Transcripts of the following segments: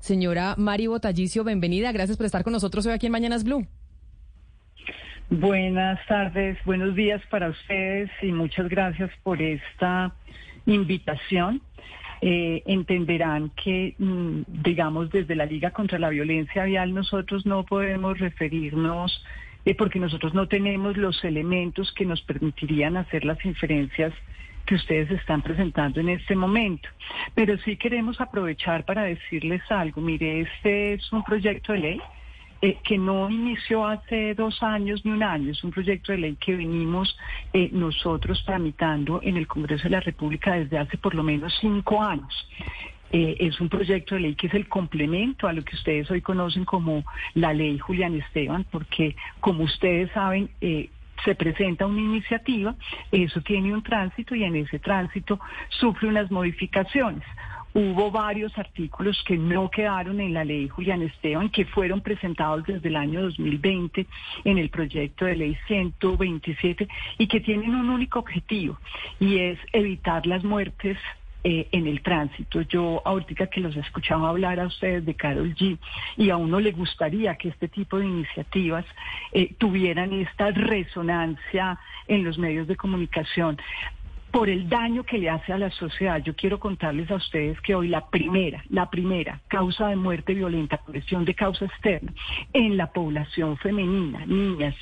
Señora Mari Botallicio, bienvenida. Gracias por estar con nosotros hoy aquí en Mañanas Blue. Buenas tardes, buenos días para ustedes y muchas gracias por esta invitación. Eh, entenderán que, mm, digamos, desde la Liga contra la Violencia Vial nosotros no podemos referirnos, eh, porque nosotros no tenemos los elementos que nos permitirían hacer las inferencias que ustedes están presentando en este momento. Pero sí queremos aprovechar para decirles algo. Mire, este es un proyecto de ley eh, que no inició hace dos años ni un año, es un proyecto de ley que venimos eh, nosotros tramitando en el Congreso de la República desde hace por lo menos cinco años. Eh, es un proyecto de ley que es el complemento a lo que ustedes hoy conocen como la ley Julián Esteban, porque como ustedes saben, se presenta una iniciativa, eso tiene un tránsito y en ese tránsito sufre unas modificaciones. Hubo varios artículos que no quedaron en la ley Julián Esteban, que fueron presentados desde el año 2020 en el proyecto de ley 127 y que tienen un único objetivo y es evitar las muertes eh, en el tránsito. Yo ahorita que los escuchaba hablar a ustedes de Carol G y a uno le gustaría que este tipo de iniciativas eh, tuvieran esta resonancia en los medios de comunicación por el daño que le hace a la sociedad. Yo quiero contarles a ustedes que hoy la primera, la primera causa de muerte violenta, presión de causa externa en la población femenina, niñas,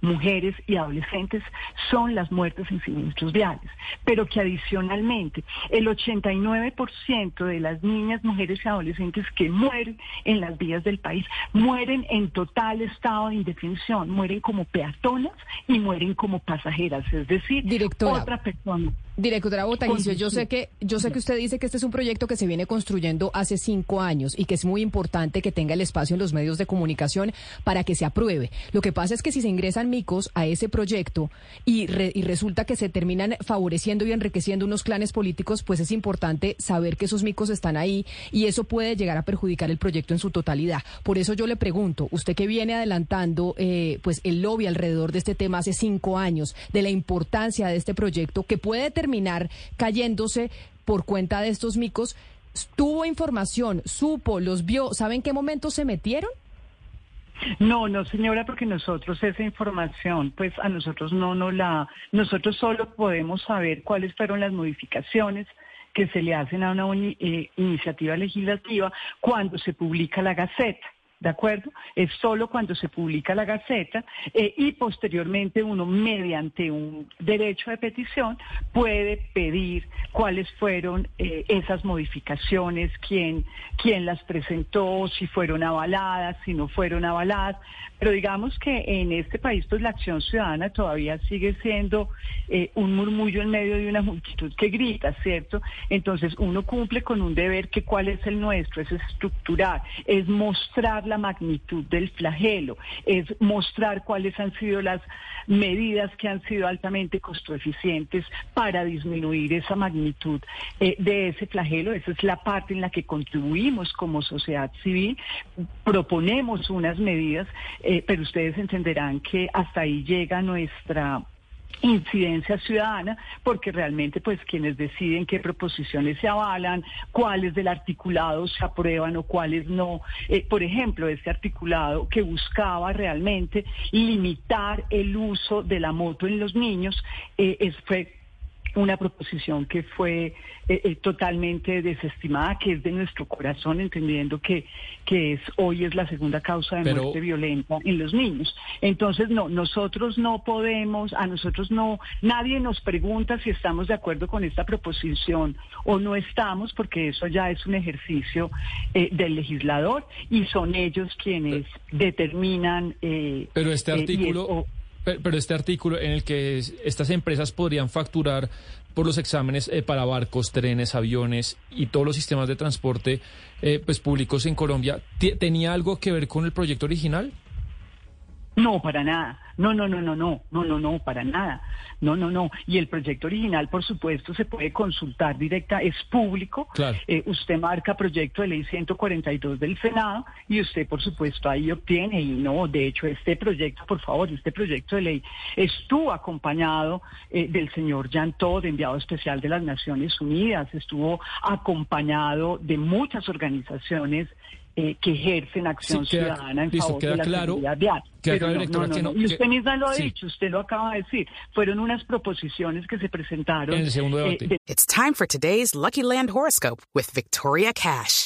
mujeres y adolescentes son las muertes en siniestros viales, pero que adicionalmente el 89% de las niñas, mujeres y adolescentes que mueren en las vías del país mueren en total estado de indefensión, mueren como peatonas y mueren como pasajeras, es decir, otra persona. Directora Botanicio, yo sé que yo sé que usted dice que este es un proyecto que se viene construyendo hace cinco años y que es muy importante que tenga el espacio en los medios de comunicación para que se apruebe. Lo que pasa es que si se ingresan micos a ese proyecto y, y resulta que se terminan favoreciendo y enriqueciendo unos clanes políticos, pues es importante saber que esos micos están ahí y eso puede llegar a perjudicar el proyecto en su totalidad. Por eso yo le pregunto, usted que viene adelantando eh, pues el lobby alrededor de este tema hace cinco años, de la importancia de este proyecto que puede tener terminar cayéndose por cuenta de estos micos. ¿Tuvo información? ¿Supo? ¿Los vio? ¿Sabe en qué momento se metieron? No, no, señora, porque nosotros esa información, pues a nosotros no no la, nosotros solo podemos saber cuáles fueron las modificaciones que se le hacen a una eh, iniciativa legislativa cuando se publica la Gaceta. ¿De acuerdo? Es solo cuando se publica la Gaceta eh, y posteriormente uno, mediante un derecho de petición, puede pedir cuáles fueron eh, esas modificaciones, quién, quién las presentó, si fueron avaladas, si no fueron avaladas. Pero digamos que en este país, pues la acción ciudadana todavía sigue siendo eh, un murmullo en medio de una multitud que grita, ¿cierto? Entonces uno cumple con un deber que cuál es el nuestro, es estructurar, es mostrar la magnitud del flagelo, es mostrar cuáles han sido las medidas que han sido altamente costoeficientes para disminuir esa magnitud eh, de ese flagelo. Esa es la parte en la que contribuimos como sociedad civil. Proponemos unas medidas, eh, pero ustedes entenderán que hasta ahí llega nuestra incidencia ciudadana, porque realmente pues quienes deciden qué proposiciones se avalan, cuáles del articulado se aprueban o cuáles no. Eh, por ejemplo, este articulado que buscaba realmente limitar el uso de la moto en los niños, eh, es, fue una proposición que fue eh, eh, totalmente desestimada, que es de nuestro corazón, entendiendo que, que es hoy es la segunda causa de muerte violenta en los niños. Entonces, no, nosotros no podemos, a nosotros no, nadie nos pregunta si estamos de acuerdo con esta proposición o no estamos, porque eso ya es un ejercicio eh, del legislador y son ellos quienes determinan. Pero este artículo. Pero este artículo en el que estas empresas podrían facturar por los exámenes eh, para barcos, trenes, aviones y todos los sistemas de transporte eh, pues públicos en Colombia, ¿tenía algo que ver con el proyecto original? No, para nada. No, no, no, no, no, no, no, no, para nada. No, no, no. Y el proyecto original, por supuesto, se puede consultar directa, es público. Claro. Eh, usted marca proyecto de ley 142 del Senado y usted, por supuesto, ahí obtiene. Y no, de hecho, este proyecto, por favor, este proyecto de ley estuvo acompañado eh, del señor Jan Todd, enviado especial de las Naciones Unidas, estuvo acompañado de muchas organizaciones eh, que ejercen acción ciudadana en favor de la claro, seguridad vial. Pero no, no, no, Y usted misma lo ha dicho, usted lo acaba de decir. Fueron unas proposiciones que se presentaron. En el segundo debate. Eh, de... It's time for today's Lucky Land horoscope with Victoria Cash.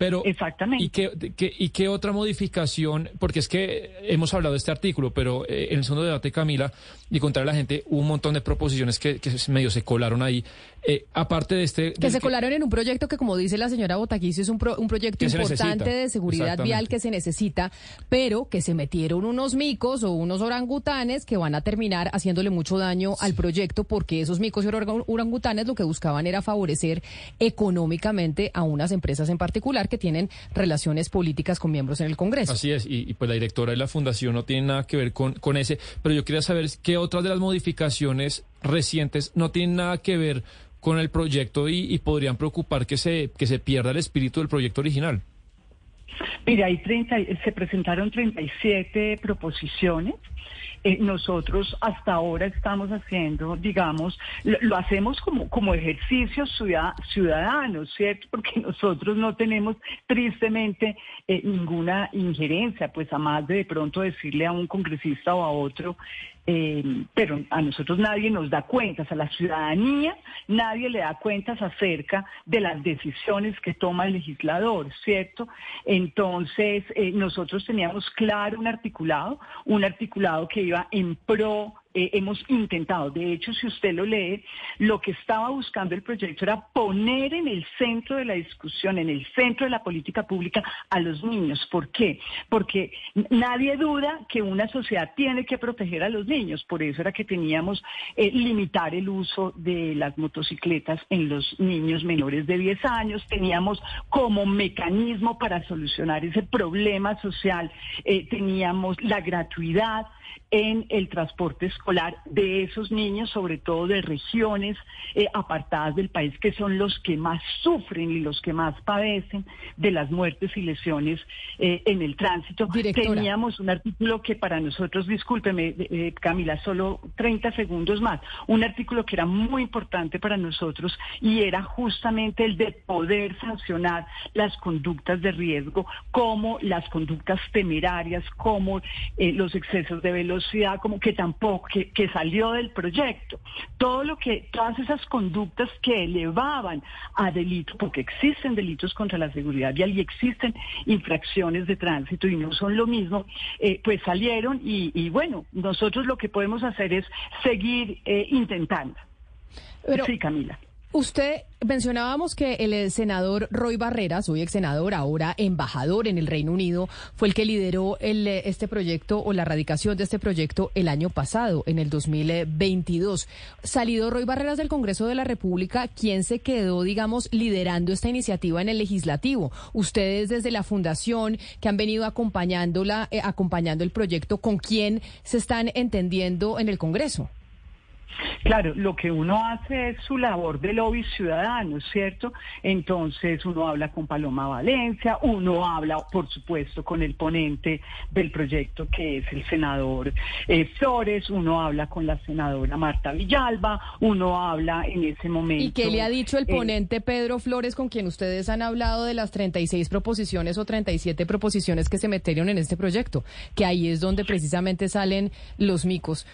Pero, Exactamente. ¿y qué, qué, ¿Y qué otra modificación? Porque es que hemos hablado de este artículo, pero eh, en el segundo debate, Camila, y contar a la gente, hubo un montón de proposiciones que, que medio se colaron ahí. Eh, aparte de este... Que se colaron en un proyecto que, como dice la señora Botaquicio, es un, un proyecto importante de seguridad vial que se necesita, pero que se metieron unos micos o unos orangutanes que van a terminar haciéndole mucho daño al proyecto, porque esos micos y orangutanes lo que buscaban era favorecer económicamente a unas empresas en particular que tienen relaciones políticas con miembros en el Congreso. Así es, y, pues la directora de la fundación no tiene nada que ver con, con ese, pero yo quería saber qué otras de las modificaciones recientes no tienen nada que ver con el proyecto y, podrían preocupar que se, que se pierda el espíritu del proyecto original. Mira, hay 30, se presentaron 37 proposiciones eh, nosotros hasta ahora estamos haciendo, digamos, lo, hacemos como, como ejercicio ciudadano, ¿cierto? Porque nosotros no tenemos tristemente eh, ninguna injerencia, pues a más de de pronto decirle a un congresista o a otro, eh, pero a nosotros nadie nos da cuentas, a la ciudadanía nadie le da cuentas acerca de las decisiones que toma el legislador, ¿cierto? Entonces, nosotros teníamos claro un articulado, un articulado que en pro eh, hemos intentado. De hecho, si usted lo lee, lo que estaba buscando el proyecto era poner en el centro de la discusión, en el centro de la política pública a los niños. ¿Por qué? Porque nadie duda que una sociedad tiene que proteger a los niños. Por eso era que teníamos eh, limitar el uso de las motocicletas en los niños menores de 10 años. Teníamos como mecanismo para solucionar ese problema social, eh, teníamos la gratuidad en el transporte de esos niños, sobre todo de regiones eh, apartadas del país, que son los que más sufren y los que más padecen de las muertes y lesiones eh, en el tránsito. Teníamos un artículo que para nosotros, discúlpeme, eh, Camila, solo 30 segundos más, un artículo que era muy importante para nosotros y era justamente el de poder sancionar las conductas de riesgo, como las conductas temerarias, como los excesos de velocidad, como que tampoco, que, que, salió del proyecto. Todo lo que, todas esas conductas que elevaban a delito, porque existen delitos contra la seguridad vial y existen infracciones de tránsito y no son lo mismo, eh, pues salieron y, bueno, nosotros lo que podemos hacer es seguir eh, intentando. sí, Camila. Usted mencionábamos que el senador Roy Barreras, hoy ex senador, ahora embajador en el Reino Unido, fue el que lideró el, este proyecto o la radicación de este proyecto el año pasado, en el 2022. Salido Roy Barreras del Congreso de la República, ¿quién se quedó, digamos, liderando esta iniciativa en el legislativo? Ustedes desde la fundación que han venido acompañándola, eh, acompañando el proyecto, ¿con quién se están entendiendo en el Congreso? Claro, lo que uno hace es su labor de lobby ciudadano, ¿cierto? Entonces uno habla con Paloma Valencia, uno habla, por supuesto, con el ponente del proyecto que es el senador eh, Flores, uno habla con la senadora Marta Villalba, uno habla en ese momento. ¿Y qué le ha dicho el eh, ponente Pedro Flores con quien ustedes han hablado de las 36 proposiciones o 37 proposiciones que se metieron en este proyecto? Que ahí es donde precisamente salen los micos.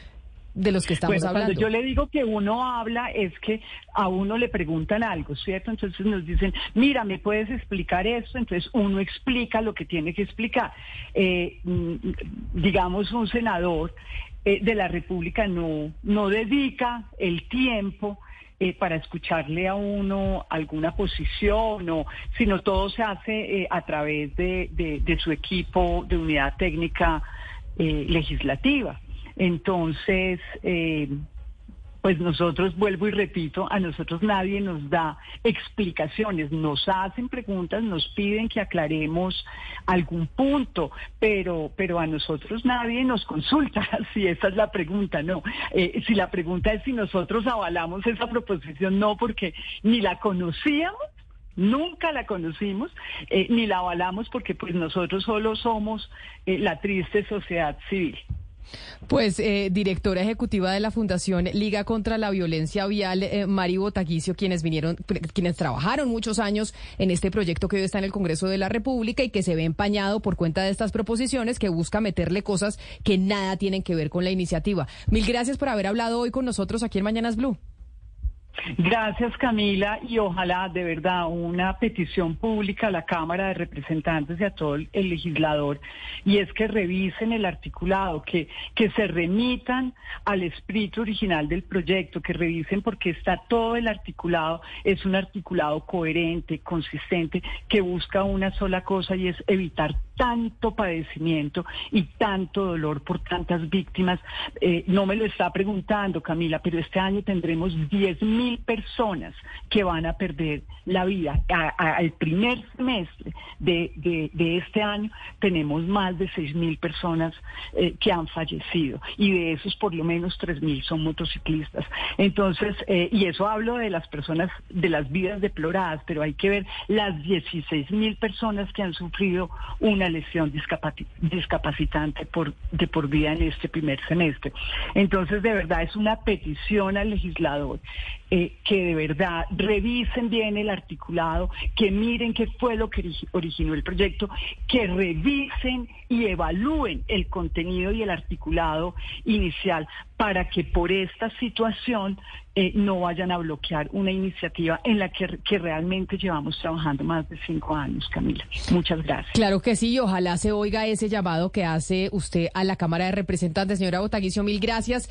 De los que estamos bueno, hablando. Cuando yo le digo que uno habla es que a uno le preguntan algo, ¿cierto? Entonces nos dicen, mira, ¿me puedes explicar esto? Entonces uno explica lo que tiene que explicar. Eh, mm, digamos, un senador eh, de la República no, no dedica el tiempo eh, para escucharle a uno alguna posición, o, sino todo se hace eh, a través de, de, de, su equipo de unidad técnica eh, legislativa. Entonces, eh, pues nosotros, vuelvo y repito, a nosotros nadie nos da explicaciones, nos hacen preguntas, nos piden que aclaremos algún punto, pero, pero a nosotros nadie nos consulta, si esa es la pregunta, no. Eh, si la pregunta es si nosotros avalamos esa proposición, no, porque ni la conocíamos Nunca la conocimos eh, ni la avalamos porque pues nosotros solo somos eh, la triste sociedad civil. Pues, eh, directora ejecutiva de la Fundación Liga contra la Violencia Vial, eh, Mari Botaguicio, quienes vinieron, quienes trabajaron muchos años en este proyecto que hoy está en el Congreso de la República y que se ve empañado por cuenta de estas proposiciones que busca meterle cosas que nada tienen que ver con la iniciativa. Mil gracias por haber hablado hoy con nosotros aquí en Mañanas Blue. Gracias Camila y ojalá de verdad una petición pública a la Cámara de Representantes y a todo el legislador y es que revisen el articulado, que, que se remitan al espíritu original del proyecto, que revisen porque está todo el articulado, es un articulado coherente, consistente, que busca una sola cosa y es evitar tanto padecimiento y tanto dolor por tantas víctimas. Eh, no me lo está preguntando Camila, pero este año tendremos 10 mil personas que van a perder la vida. al primer semestre de, de, este año tenemos más de 6 mil personas eh, que han fallecido y de esos por lo menos 3 mil son motociclistas. Entonces, eh, y eso hablo de las personas, de las vidas deploradas, pero hay que ver las 16 mil personas que han sufrido una lesión discapacitante por, de por vida en este primer semestre. Entonces, de verdad, es una petición al legislador eh, que de verdad revisen bien el articulado, que miren qué fue lo que originó el proyecto, que revisen y evalúen el contenido y el articulado inicial para que por esta situación eh, no vayan a bloquear una iniciativa en la que, realmente llevamos trabajando más de cinco años, Camila. Muchas gracias. Claro que sí, y ojalá se oiga ese llamado que hace usted a la Cámara de Representantes. Señora Botaguicio, mil gracias.